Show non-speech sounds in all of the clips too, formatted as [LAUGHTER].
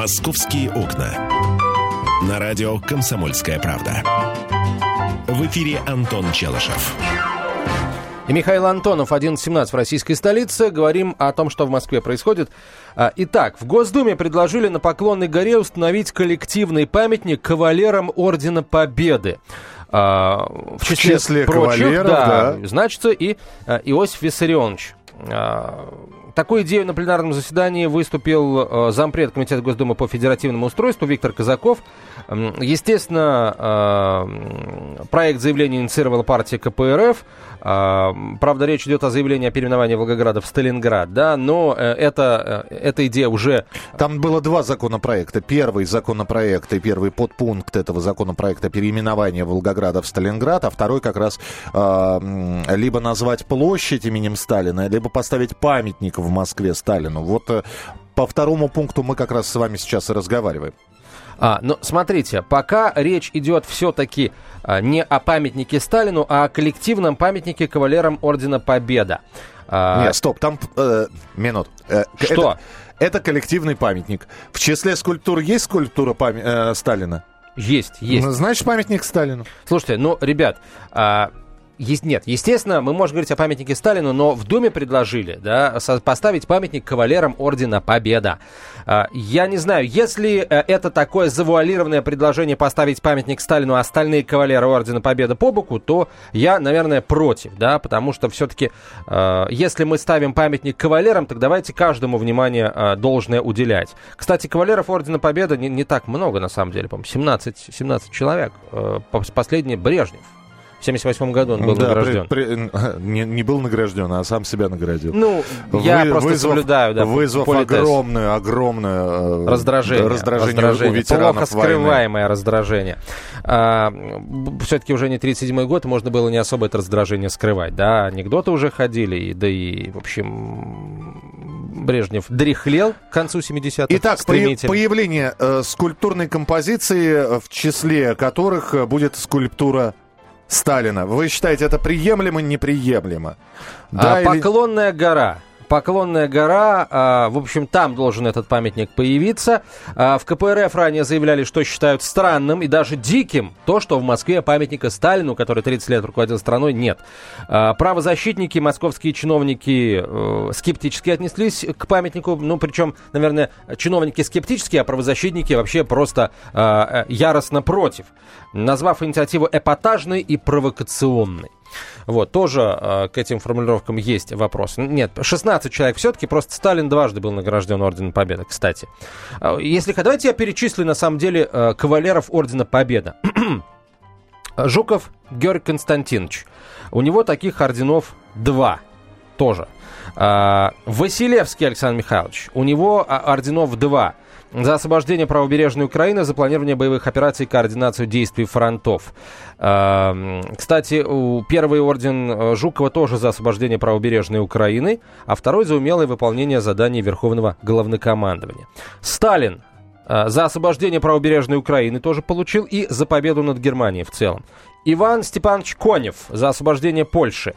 «Московские окна». На радио «Комсомольская правда». В эфире Антон Челышев. И Михаил Антонов, 11.17 в российской столице. Говорим о том, что в Москве происходит. А, итак, в Госдуме предложили на Поклонной горе установить коллективный памятник кавалерам Ордена Победы. А, в числе, в числе прочих, кавалеров, да, да. значится и а, Иосиф Виссарионович такую идею на пленарном заседании выступил э, зампред Комитета Госдумы по федеративному устройству Виктор Казаков. Естественно, э, проект заявления инициировала партия КПРФ. Э, правда, речь идет о заявлении о переименовании Волгограда в Сталинград, да, но это, эта идея уже... Там было два законопроекта. Первый законопроект и первый подпункт этого законопроекта переименования Волгограда в Сталинград, а второй как раз либо назвать площадь именем Сталина, либо поставить памятник в Москве Сталину. Вот э, по второму пункту мы как раз с вами сейчас и разговариваем. А, но смотрите, пока речь идет все-таки а, не о памятнике Сталину, а о коллективном памятнике кавалерам Ордена Победа. А... Нет, стоп, там э, минут. Э, Что? Это, это коллективный памятник. В числе скульптур есть скульптура пам... э, Сталина? Есть, есть. Ну, значит, памятник Сталину. Слушайте, ну, ребят, а, есть, нет, естественно, мы можем говорить о памятнике Сталину, но в Думе предложили да, поставить памятник кавалерам Ордена Победа. А, я не знаю, если э, это такое завуалированное предложение поставить памятник Сталину, а остальные кавалеры Ордена Победы по боку, то я, наверное, против, да, потому что все-таки, э, если мы ставим памятник кавалерам, так давайте каждому внимание э, должное уделять. Кстати, кавалеров Ордена Победы не, не так много, на самом деле, по-моему, 17, 17 человек. Последний Брежнев. В 78 году он был да, награжден. При, при, [LAUGHS] не, не был награжден, а сам себя наградил. Ну, я Вы, просто вызвав, соблюдаю, да, Вызвав огромное, огромное э, раздражение, раздражение, раздражение у ветеранов Плохо скрываемое войны. раздражение. А, все-таки уже не 37-й год, можно было не особо это раздражение скрывать. Да, анекдоты уже ходили, да и, в общем, Брежнев дряхлел к концу 70-х. Итак, появление э, скульптурной композиции, в числе которых э, будет скульптура Сталина. Вы считаете, это приемлемо, неприемлемо? Да, а, или... Поклонная гора. Поклонная гора, а, в общем, там должен этот памятник появиться. А, в КПРФ ранее заявляли, что считают странным и даже диким то, что в Москве памятника Сталину, который 30 лет руководил страной, нет. А, правозащитники, московские чиновники э, скептически отнеслись к памятнику, ну, причем, наверное, чиновники скептические, а правозащитники вообще просто э, яростно против, назвав инициативу эпатажной и провокационной. Вот, тоже э, к этим формулировкам есть вопрос. Нет, 16 человек все-таки, просто Сталин дважды был награжден Орденом Победы, кстати. А, если давайте я перечислю, на самом деле, э, кавалеров Ордена Победы. [CLEARS THROAT] Жуков Георгий Константинович. У него таких орденов два тоже. А, Василевский Александр Михайлович. У него орденов два за освобождение правобережной Украины, за планирование боевых операций и координацию действий фронтов. Кстати, первый орден э, Жукова тоже за освобождение правобережной Украины, а второй за умелое выполнение заданий Верховного Главнокомандования. Сталин э, за освобождение правобережной Украины тоже получил и за победу над Германией в целом. Иван Степанович Конев за освобождение Польши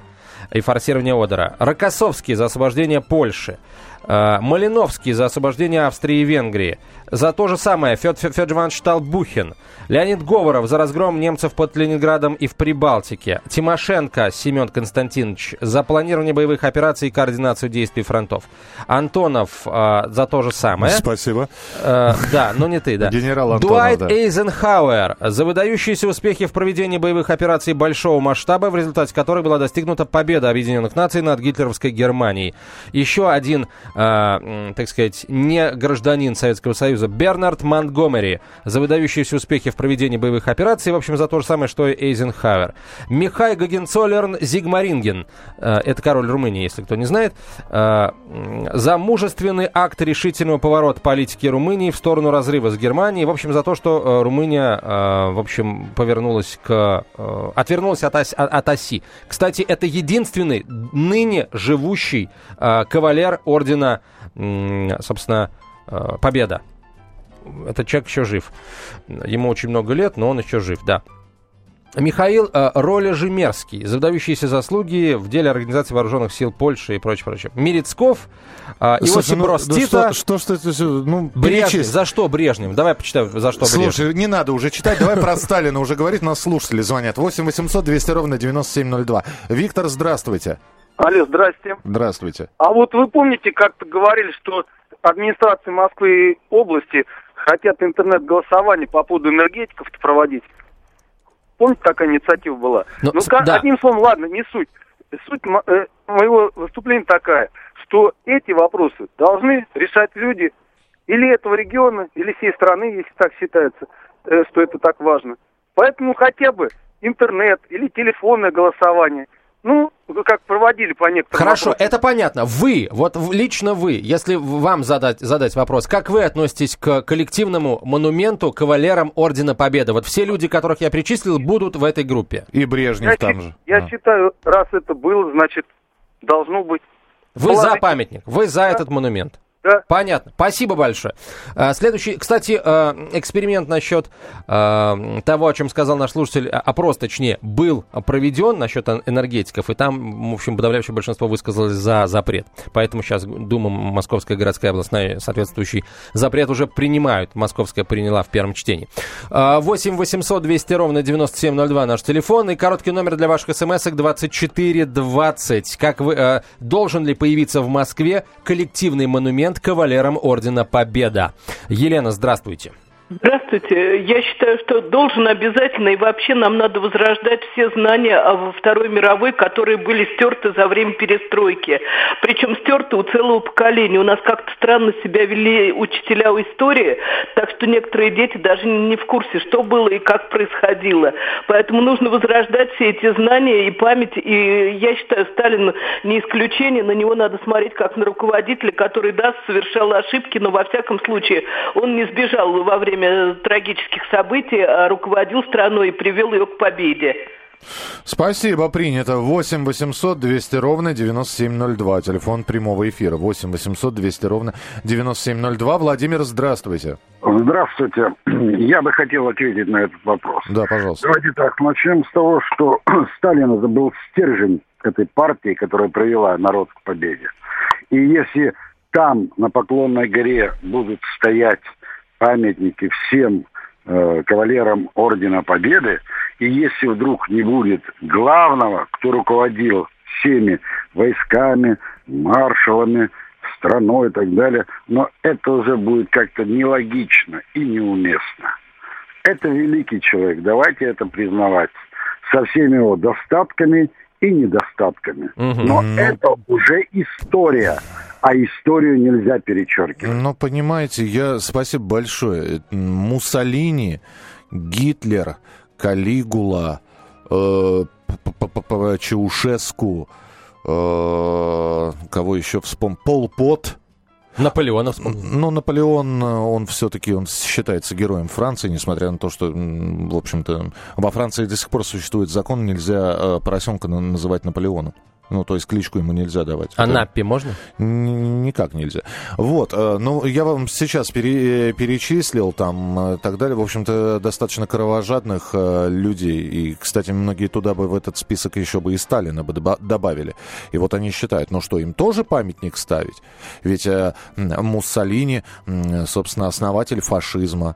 и форсирование Одера. Рокоссовский за освобождение Польши. Э, Малиновский за освобождение Австрии и Венгрии. За то же самое Федор Иванович Талбухин. Леонид Говоров за разгром немцев под Ленинградом и в Прибалтике. Тимошенко Семен Константинович за планирование боевых операций и координацию действий фронтов. Антонов э, за то же самое. Спасибо. Э, да, но не ты, да. Генерал Антонов, Дуайт да. Эйзенхауэр за выдающиеся успехи в проведении боевых операций большого масштаба, в результате которой была достигнута победа Объединенных Наций над гитлеровской Германией. Еще один, э, так сказать, не гражданин Советского Союза Бернард Монтгомери за выдающиеся успехи в проведении боевых операций, в общем, за то же самое, что и Эйзенхауэр. Михай Гагенцолерн Зигмаринген, э, это король Румынии, если кто не знает, э, за мужественный акт решительного поворота политики Румынии в сторону разрыва с Германией, в общем, за то, что э, Румыния, в общем, повернулась к... отвернулась от, оси, от оси. Кстати, это единственный ныне живущий кавалер ордена, собственно, Победа этот человек еще жив. Ему очень много лет, но он еще жив, да. Михаил э, Роля-Жемерский, за выдающиеся заслуги в деле Организации Вооруженных Сил Польши и прочее, прочее. Мерецков, э, Иосиф ну, Брос ну, Тита, что, что, что, что, ну, Брежнев. За что Брежнев? Давай почитаю, за что Брежнев. Слушай, не надо уже читать, давай про Сталина уже говорить, нас слушатели звонят. 8 800 200 ровно 9702. Виктор, здравствуйте. Алло, здрасте. Здравствуйте. А вот вы помните, как-то говорили, что администрации Москвы и области хотят интернет-голосование по поводу энергетиков проводить? Помните, такая инициатива была? Ну, ну, с- ка- да. одним словом, ладно, не суть. Суть мо- э, моего выступления такая, что эти вопросы должны решать люди или этого региона, или всей страны, если так считается, э, что это так важно. Поэтому хотя бы интернет или телефонное голосование, ну, как проводили по некоторым Хорошо, вопросам. это понятно. Вы, вот лично вы, если вам задать, задать вопрос, как вы относитесь к коллективному монументу кавалерам Ордена Победы? Вот все люди, которых я перечислил, будут в этой группе. И Брежнев Я, там же. я А. считаю, раз это было, значит, должно быть. Вы за Положить- памятник, вы за этот монумент. Да. Понятно. Спасибо большое. А, Следующий, кстати, а, эксперимент насчет а, того, о чем сказал наш слушатель, опрос, точнее, был проведен насчет эн- энергетиков, и там, в общем, подавляющее большинство высказалось за запрет. Поэтому сейчас Дума, Московская городская областная соответствующий запрет уже принимают. Московская приняла в первом чтении. А, 8 800 200 ровно 9702 наш телефон и короткий номер для ваших смс-ок 2420. Как вы, должен ли появиться в Москве коллективный монумент кавалерам Ордена Победа? Елена, здравствуйте. Здравствуйте. Я считаю, что должен обязательно, и вообще нам надо возрождать все знания о Второй мировой, которые были стерты за время перестройки. Причем стерты у целого поколения. У нас как-то странно себя вели учителя истории, так что некоторые дети даже не в курсе, что было и как происходило. Поэтому нужно возрождать все эти знания и память. И я считаю, Сталин не исключение, на него надо смотреть как на руководителя, который, да, совершал ошибки, но во всяком случае он не сбежал во время трагических событий, а руководил страной и привел ее к победе. Спасибо, принято. 8 800 200 ровно 9702. Телефон прямого эфира. 8 800 200 ровно 9702. Владимир, здравствуйте. Здравствуйте. [CLEARS THROAT] Я бы хотел ответить на этот вопрос. Да, пожалуйста. Давайте так, начнем с того, что [CLEARS THROAT] Сталин это был стержень этой партии, которая провела народ к победе. И если там, на Поклонной горе, будут стоять памятники всем э, кавалерам Ордена Победы, и если вдруг не будет главного, кто руководил всеми войсками, маршалами, страной и так далее, но это уже будет как-то нелогично и неуместно. Это великий человек, давайте это признавать, со всеми его достатками и недостатками. Но Ну. это уже история, а историю нельзя перечеркивать. Ну, понимаете, я... Спасибо большое. Муссолини, Гитлер, Калигула, э, Чаушеску, э, кого еще вспомнил? Пол Пот. Наполеонов вспомнил. Ну, Наполеон, он все-таки он считается героем Франции, несмотря на то, что, в общем-то, во Франции до сих пор существует закон, нельзя э, поросенка на- называть Наполеоном. Ну, то есть кличку ему нельзя давать. А Наппи можно? Н- Никак нельзя. Вот, э, ну, я вам сейчас пере- перечислил там э, так далее. В общем-то, достаточно кровожадных э, людей. И, кстати, многие туда бы в этот список еще бы и Сталина бы доба- добавили. И вот они считают, ну что, им тоже памятник ставить? Ведь э, Муссолини, собственно, основатель фашизма.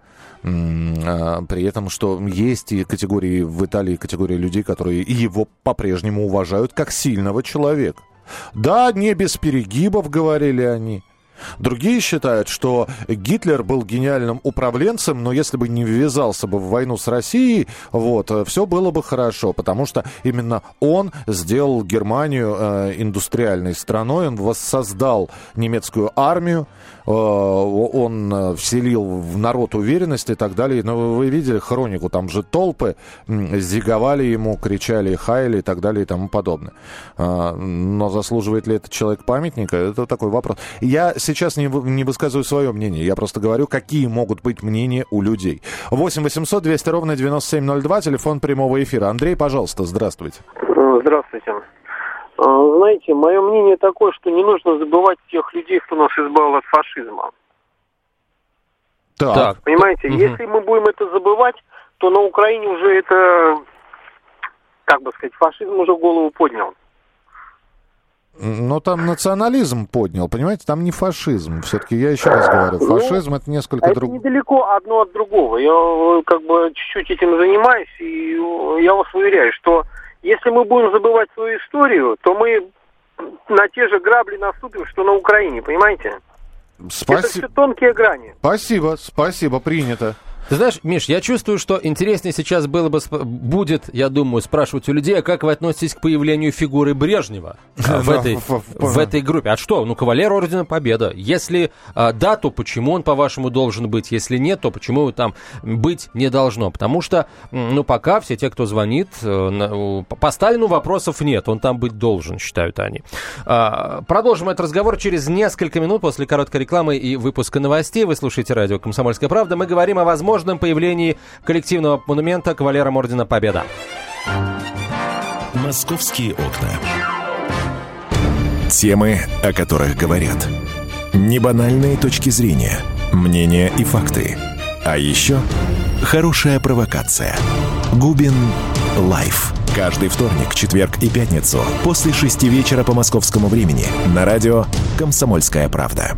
А, При этом, что есть и категории в Италии, категории людей, которые его по-прежнему уважают как сильного человека. Да, не без перегибов, говорили они. Другие считают, что Гитлер был гениальным управленцем, но если бы не ввязался бы в войну с Россией, вот, все было бы хорошо, потому что именно он сделал Германию э, индустриальной страной, он воссоздал немецкую армию, э, он э, вселил в народ уверенность и так далее. Но вы видели хронику, там же толпы зиговали ему, кричали, хаяли и так далее и тому подобное. А, Но заслуживает ли этот человек памятника, это такой вопрос. Я сейчас не, не высказываю свое мнение, я просто говорю, какие могут быть мнения у людей. 8 800 200 ровно 9702, телефон прямого эфира. Андрей, пожалуйста, здравствуйте. Э, Здравствуйте. Э, Знаете, мое мнение такое, что не нужно забывать тех людей, кто нас избавил от фашизма. Так. Так. Понимаете, Мгм. если мы будем это забывать, то на Украине уже это как бы сказать, фашизм уже голову поднял. Но там национализм поднял, понимаете, там не фашизм. Все-таки я еще раз говорю, Ну, фашизм это несколько Это другое. недалеко одно от другого. Я э, как бы чуть-чуть этим занимаюсь, и э, я вас уверяю, что если мы будем забывать свою историю, то мы на те же грабли наступим, что на Украине, понимаете? Это Спасибо. все тонкие грани. Спасибо, спасибо, принято. Ты знаешь, Миш, я чувствую, что интереснее сейчас было бы, будет, я думаю, спрашивать у людей, а как вы относитесь к появлению фигуры Брежнева а, [LAUGHS] в, этой, в- этой группе? А что? Ну, кавалер Ордена Победа. Если а, да, то почему он, по-вашему, должен быть? Если нет, то почему его там быть не должно? Потому что, ну, пока все те, кто звонит, э, по Сталину вопросов нет, он там быть должен, считают они. А, Продолжим этот разговор через несколько минут после короткой рекламы и выпуска новостей. Вы слушаете радио «Комсомольская правда». Мы говорим о возможном появлении коллективного монумента кавалерам Ордена Победа. «Московские окна». Темы, о которых говорят. Небанальные точки зрения, мнения и факты. А еще хорошая провокация. Губин Live. Каждый вторник, четверг и пятницу после шести вечера по московскому времени на радио «Комсомольская правда».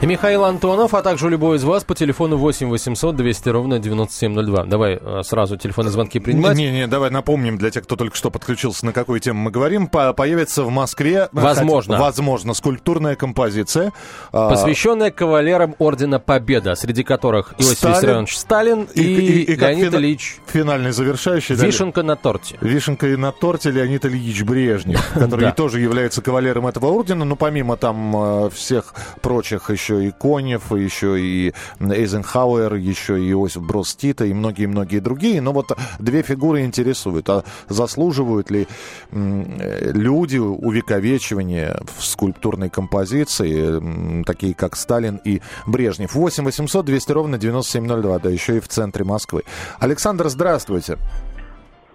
И Михаил Антонов, а также любой из вас по телефону 8 800 200 ровно 9702. Давай э, сразу телефонные звонки принимать. Не-не, давай напомним для тех, кто только что подключился, на какую тему мы говорим. По- появится в Москве... Возможно. хотя- Возможно, скульптурная композиция. а, Посвященная кавалерам Ордена Победа, среди которых Иосиф Сталин Виссарионович Сталин и, как Леонид фина- Ильич Финальный завершающий. Вишенка на торте. Вишенка и на торте Леонид Ильич Брежнев, [LAUGHS] который тоже является кавалером этого ордена, но помимо там э, всех прочих еще и Конев, еще и Эйзенхауэр, еще и Иосиф Брос Тита и многие-многие другие. Но вот две фигуры интересуют. А заслуживают ли люди увековечивания в скульптурной композиции, такие как Сталин и Брежнев? 8 800 200 ровно 9702, да, еще и в центре Москвы. Александр, здравствуйте.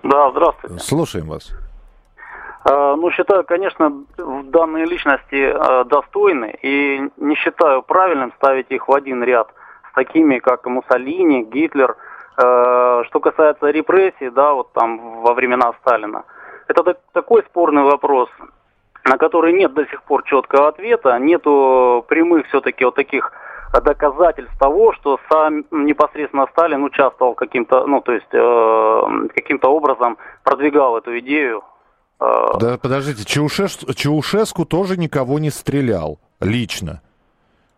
Да, здравствуйте. Слушаем вас. Э, Ну, считаю, конечно, данные личности э, достойны, и не считаю правильным ставить их в один ряд с такими, как Муссолини, Гитлер. Э, Что касается репрессий, да, вот там во времена Сталина, это так- такой спорный вопрос, на который нет до сих пор четкого ответа, нету прямых все-таки вот таких доказательств того, что сам непосредственно Сталин участвовал каким-то, ну, то есть э, каким-то образом продвигал эту идею Да, подождите, Чаушеш- Чаушеску тоже никого не стрелял лично.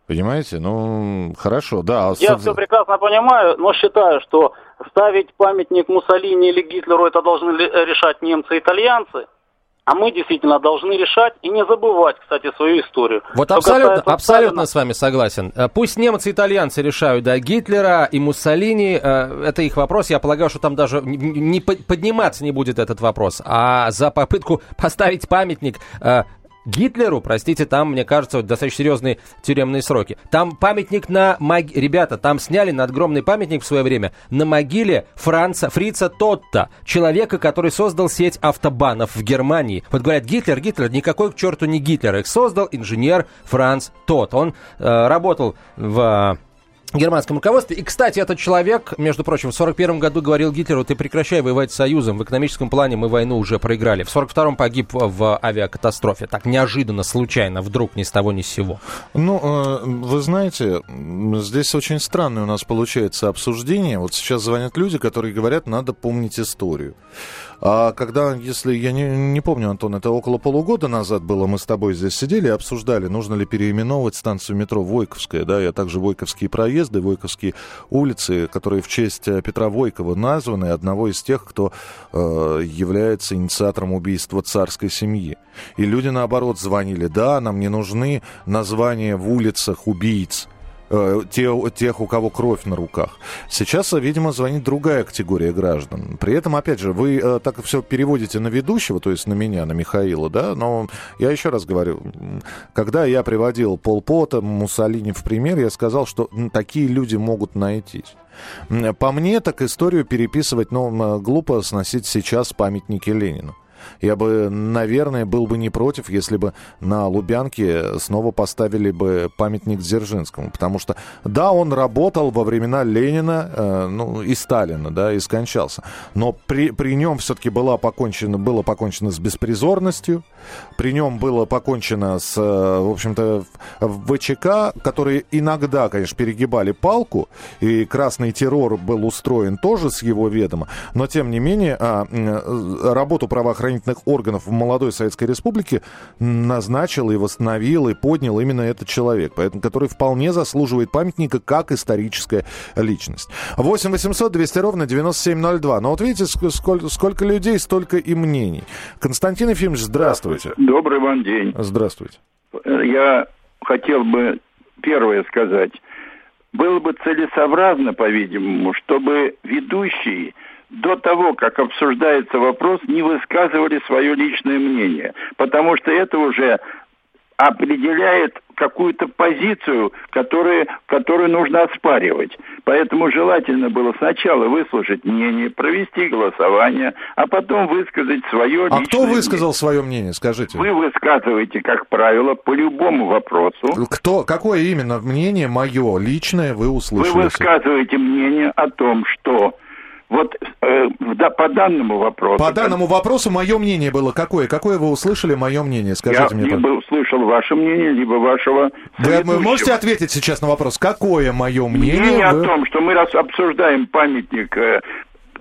Понимаете? Ну, хорошо, да. а Я все прекрасно понимаю, но считаю, что ставить памятник Муссолини или Гитлеру это должны ли- решать немцы и итальянцы. А мы действительно должны решать и не забывать, кстати, свою историю. Вот Что абсолютно, касается абсолютно с вами согласен. Э, Пусть немцы и итальянцы решают, да, Гитлера и Муссолини, э, это их вопрос. Я полагаю, что там даже не по- подниматься не будет этот вопрос. А за попытку [LAUGHS] поставить памятник э, Гитлеру, простите, там, мне кажется, достаточно серьезные тюремные сроки. Там памятник на... мог- Ребята, там сняли надгромный памятник в свое время на могиле Франца, Фрица Тотта, человека, который создал сеть автобанов в Германии. Вот говорят, Гитлер, Гитлер, никакой к черту не Гитлер. Их создал инженер Франц Тот. Он э, работал в... германском руководстве. И, кстати, этот человек, между прочим, в 41 году говорил Гитлеру, ты прекращай воевать с Союзом, в экономическом плане мы войну уже проиграли. В 42-м погиб в авиакатастрофе. Так неожиданно, случайно, вдруг, ни с того, ни с сего. Ну, э, вы знаете, здесь очень странное у нас получается обсуждение. Вот сейчас звонят люди, которые говорят, надо помнить историю. А когда, если я не, не помню, Антон, это около полугода назад было, мы с тобой здесь сидели и обсуждали, нужно ли переименовывать станцию метро Войковская, да, и также Войковские проезды, Войковские улицы, которые в честь э, Петра Войкова названы, одного из тех, кто э, является инициатором убийства царской семьи. И люди, наоборот, звонили, да, нам не нужны названия в улицах убийц, э, те, тех, у кого кровь на руках. Сейчас, видимо, звонит другая категория граждан. При этом, опять же, вы э, так все переводите на ведущего, то есть на меня, на Михаила, да, но я еще раз говорю, когда я приводил Пол Пота, Муссолини в пример, я сказал, что такие люди могут найтись. По мне, так историю переписывать, ну, глупо сносить сейчас памятники Ленину. Я бы, наверное, был бы не против, если бы на Лубянке снова поставили бы памятник Дзержинскому. Потому что, да, он работал во времена Ленина э, ну, и Сталина, да, и скончался. Но при, при нем все-таки была покончено, было покончено с беспризорностью, при нем было покончено с, э, в общем-то, ВЧК, которые иногда, конечно, перегибали палку, и красный террор был устроен тоже с его ведома, но, тем не менее, а, э, работу правоохранительных органов в молодой Советской Республике назначил и восстановил, и поднял именно этот человек, поэтому, который вполне заслуживает памятника как историческая личность. 8 800 200 ровно 9702. Но вот видите, сколько, сколько людей, столько и мнений. Константин Ефимович, здравствуйте. Добрый вам день. Здравствуйте. Я хотел бы первое сказать. Было бы целесообразно, по-видимому, чтобы ведущие до того, как обсуждается вопрос, не высказывали свое личное мнение, потому что это уже определяет какую-то позицию, которую, которую нужно оспаривать. Поэтому желательно было сначала выслушать мнение, провести голосование, а потом высказать свое а личное А кто высказал мнение. свое мнение, скажите? Вы высказываете, как правило, по любому вопросу. Кто, какое именно мнение мое личное вы услышали? Вы высказываете мнение о том, что вот э, да, по данному вопросу... По данному вопросу мое мнение было какое? Какое вы услышали мое мнение? Скажите я мне, либо услышал ваше мнение, либо вашего Вы можете ответить сейчас на вопрос, какое мое мнение? Мнение вы... о том, что мы раз обсуждаем памятник э,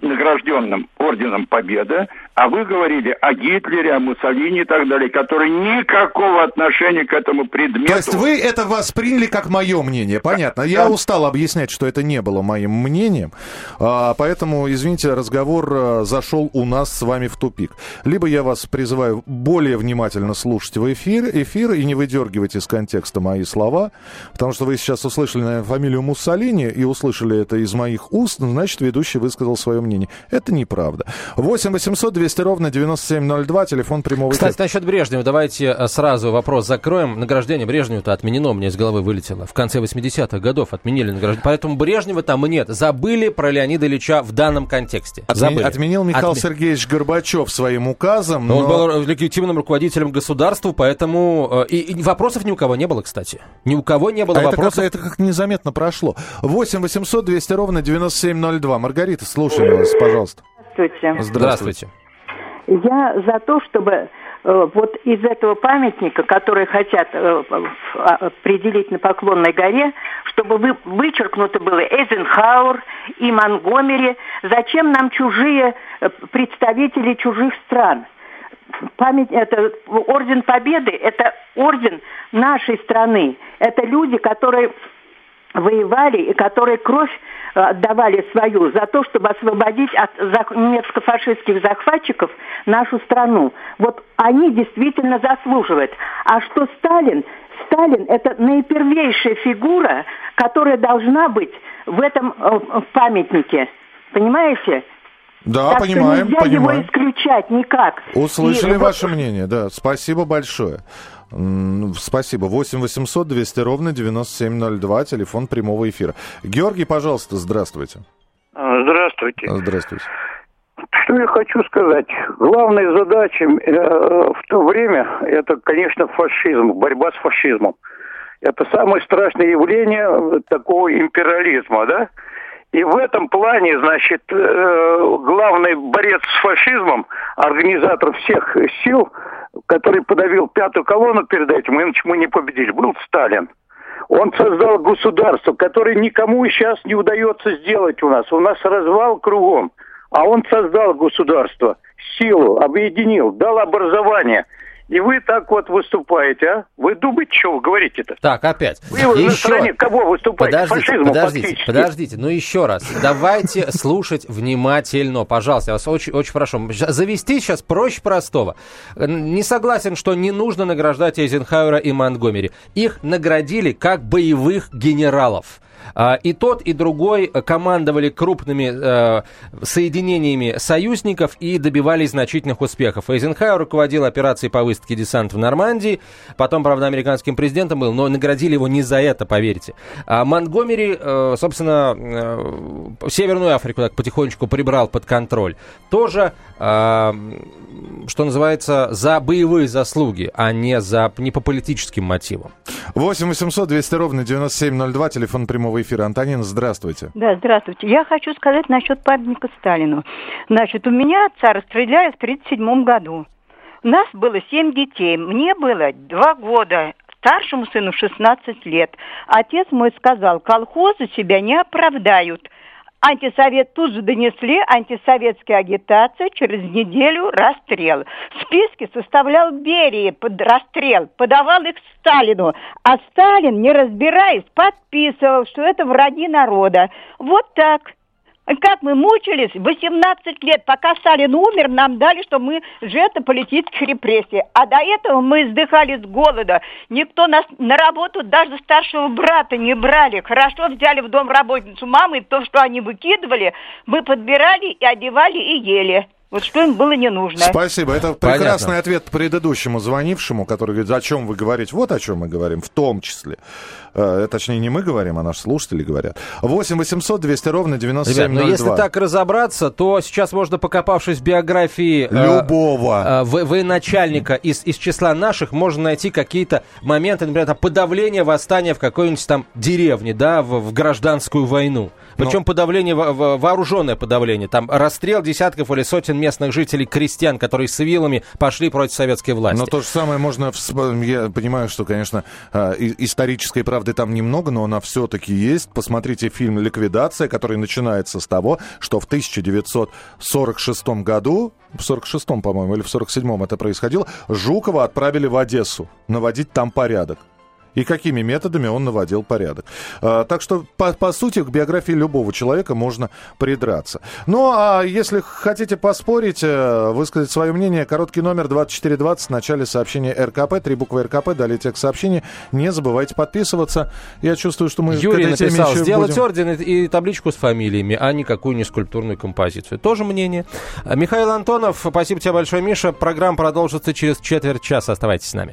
награжденным орденом Победы, а вы говорили о Гитлере, о Муссолини и так далее, которые никакого отношения к этому предмету... То есть вы это восприняли как мое мнение, понятно. Я да. устал объяснять, что это не было моим мнением, а, поэтому, извините, разговор а, зашел у нас с вами в тупик. Либо я вас призываю более внимательно слушать в эфир, эфир и не выдергивать из контекста мои слова, потому что вы сейчас услышали, наверное, фамилию Муссолини и услышали это из моих уст, значит, ведущий высказал свое мнение. Это неправда. 8 800 200 ровно 9702, телефон прямого эфира. Кстати, насчет Брежнева, давайте э, сразу вопрос закроем. Награждение Брежнева-то отменено, мне из головы вылетело. В конце 80-х годов отменили награждение. Поэтому Брежнева там и нет. Забыли про Леонида Ильича в данном контексте. Забыли. Отменил Михаил Отме... Сергеевич Горбачев своим указом. Но... Он был легитимным руководителем государства, поэтому... Э, и, и вопросов ни у кого не было, кстати. Ни у кого не было а вопросов. Это как, это как незаметно прошло. 8 800 200 ровно 9702. Маргарита, слушаем вас, пожалуйста. Здравствуйте. Здравствуйте. Я за то, чтобы э, вот из этого памятника, который хотят э, а, определить на Поклонной горе, чтобы вы, вычеркнуто было Эйзенхауэр и Монгомери. Зачем нам чужие э, представители чужих стран? Память, это орден Победы, это орден нашей страны. Это люди, которые воевали и которые кровь э, отдавали свою за то, чтобы освободить от немецко-фашистских захватчиков нашу страну. Вот они действительно заслуживают. А что Сталин? Сталин – это наипервейшая фигура, которая должна быть в этом э, памятнике. Понимаете? Да, так понимаем, что нельзя понимаем. его исключать никак. Услышали И, ваше вот... мнение, да. Спасибо большое. Спасибо. 8 800 200 ровно 9702, телефон прямого эфира. Георгий, пожалуйста, здравствуйте. А, здравствуйте. Здравствуйте. Что я хочу сказать? Главной задачей э, в то время это, конечно, фашизм, борьба с фашизмом. Это самое страшное явление такого империализма, да? И в этом плане, значит, э, главный борец с фашизмом, организатор всех сил, который подавил пятую колонну перед этим, иначе мы не победили, был Сталин. Он создал государство, которое никому сейчас не удается сделать у нас. У нас развал кругом. А он создал государство, силу, объединил, дал образование – и вы так вот выступаете, а? Вы думаете, что вы говорите-то? Так, опять. Вы еще... на стороне кого выступаете? Подождите, Фашизму подождите, подождите. Ну, еще раз. Давайте [LAUGHS] слушать внимательно. Пожалуйста, я вас очень, очень прошу. Завести сейчас проще простого. Не согласен, что не нужно награждать Эйзенхауэра и Монтгомери. Их наградили как боевых генералов. А, и тот, и другой командовали крупными э, соединениями союзников и добивались значительных успехов. Эйзенхауэр руководил операцией по высадке десанта в Нормандии, потом, правда, американским президентом был, но наградили его не за это, поверьте. А Монтгомери, э, собственно, э, Северную Африку так потихонечку прибрал под контроль. Тоже, что называется, за боевые заслуги, а не, за, не по политическим мотивам. 8 800 200 ровно 9702, телефон прямого эфира. Антонин, здравствуйте. Да, здравствуйте. Я хочу сказать насчет памятника Сталину. Значит, у меня отца расстреляли в 1937 году. У нас было семь детей. Мне было два года старшему сыну 16 лет. Отец мой сказал, колхозы себя не оправдают. Антисовет тут же донесли антисоветские агитации, через неделю расстрел. Списки составлял Берии под расстрел, подавал их Сталину. А Сталин, не разбираясь, подписывал, что это враги народа. Вот так. Как мы мучились 18 лет, пока Сталин умер, нам дали, что мы жертвы политических репрессий. А до этого мы издыхали с голода. Никто нас на работу даже старшего брата не брали. Хорошо взяли в дом работницу мамы, то, что они выкидывали, мы подбирали и одевали и ели. Вот что им было не нужно. Спасибо. Это прекрасный Понятно. ответ предыдущему звонившему, который говорит, о чем вы говорите. Вот о чем мы говорим, в том числе. Э, точнее, не мы говорим, а наши слушатели говорят. 8 800 200 ровно 9702. Ребят, но если так разобраться, то сейчас можно, покопавшись в биографии... Э, Любого. Э, э, военачальника из, из числа наших, можно найти какие-то моменты, например, там, подавления восстания в какой-нибудь там деревне, да, в, в гражданскую войну. Причем Но... подавление, вооруженное подавление. Там расстрел десятков или сотен местных жителей, крестьян, которые с вилами пошли против советской власти. Но то же самое можно... Я понимаю, что, конечно, а, исторической правды там немного, но она все-таки есть. Посмотрите фильм «Ликвидация», который начинается с того, что в 1946 году в 46-м, по-моему, или в 47-м это происходило, Жукова отправили в Одессу наводить там порядок и какими методами он наводил порядок. А, так что, по, по сути, к биографии любого человека можно придраться. Ну, а если хотите поспорить, э, высказать свое мнение, короткий номер 2420 в начале сообщения РКП, три буквы РКП, далее текст сообщения. Не забывайте подписываться. Я чувствую, что мы Юрий написал, сделать будем... орден и табличку с фамилиями, а никакую не скульптурную композицию. Тоже мнение. Михаил Антонов, спасибо тебе большое, Миша. Программа продолжится через четверть часа. Оставайтесь с нами.